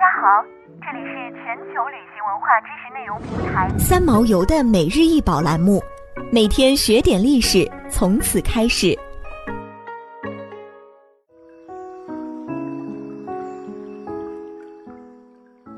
家好，这里是全球旅行文化知识内容平台三毛游的每日一宝栏目，每天学点历史，从此开始。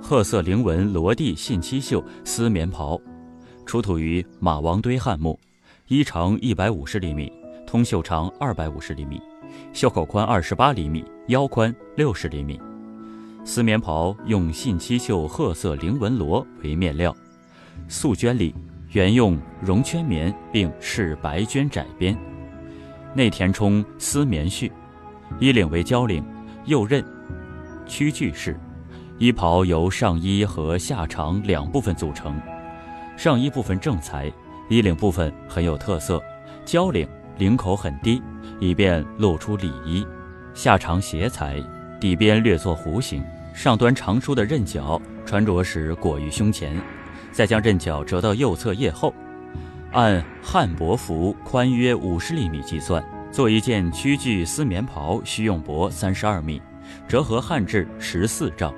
褐色菱纹罗地信七绣丝棉袍，出土于马王堆汉墓，衣长一百五十厘米，通袖长二百五十厘米，袖口宽二十八厘米，腰宽六十厘米。丝棉袍用信七绣褐色菱纹罗为面料，素绢里原用绒圈棉，并饰白绢窄边，内填充丝棉絮，衣领为交领，右衽曲裾式。衣袍由上衣和下长两部分组成，上衣部分正裁，衣领部分很有特色，交领，领口很低，以便露出里衣，下长斜裁。底边略作弧形，上端长出的刃角，穿着时裹于胸前，再将刃角折到右侧腋后。按汉帛服宽约五十厘米计算，做一件曲裾丝棉袍需用帛三十二米，折合汉制十四丈，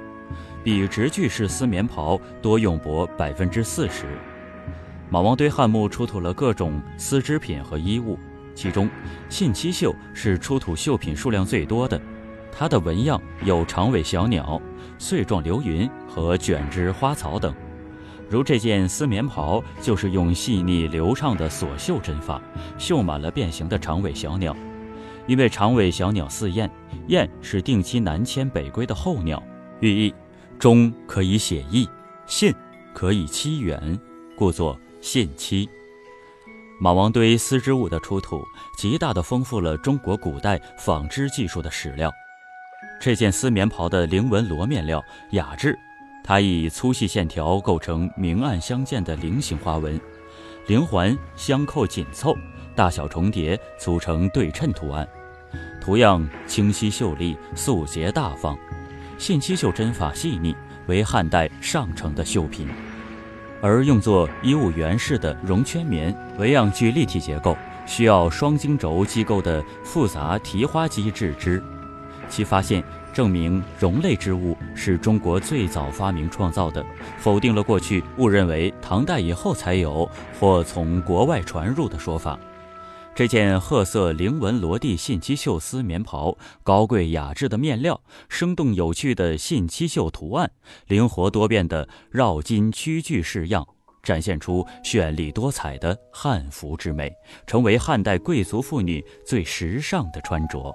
比直裾式丝棉袍多用帛百分之四十。马王堆汉墓出土了各种丝织品和衣物，其中信七绣是出土绣品数量最多的。它的纹样有长尾小鸟、穗状流云和卷枝花草等，如这件丝棉袍就是用细腻流畅的锁绣针法绣满了变形的长尾小鸟。因为长尾小鸟似雁，雁是定期南迁北归的候鸟，寓意忠可以写意，信可以期远，故作信期。马王堆丝织物的出土，极大地丰富了中国古代纺织技术的史料。这件丝棉袍的菱纹罗面料雅致，它以粗细线条构成明暗相间的菱形花纹，菱环相扣紧凑，大小重叠，组成对称图案，图样清晰秀丽，素洁大方。信七绣针法细腻，为汉代上乘的绣品。而用作衣物原饰的绒圈棉，纹样具立体结构，需要双经轴机构的复杂提花机制织。其发现证明绒类织物是中国最早发明创造的，否定了过去误认为唐代以后才有或从国外传入的说法。这件褐色菱纹罗地信七绣丝棉袍，高贵雅致的面料，生动有趣的信七绣图案，灵活多变的绕襟曲裾式样，展现出绚丽多彩的汉服之美，成为汉代贵族妇女最时尚的穿着。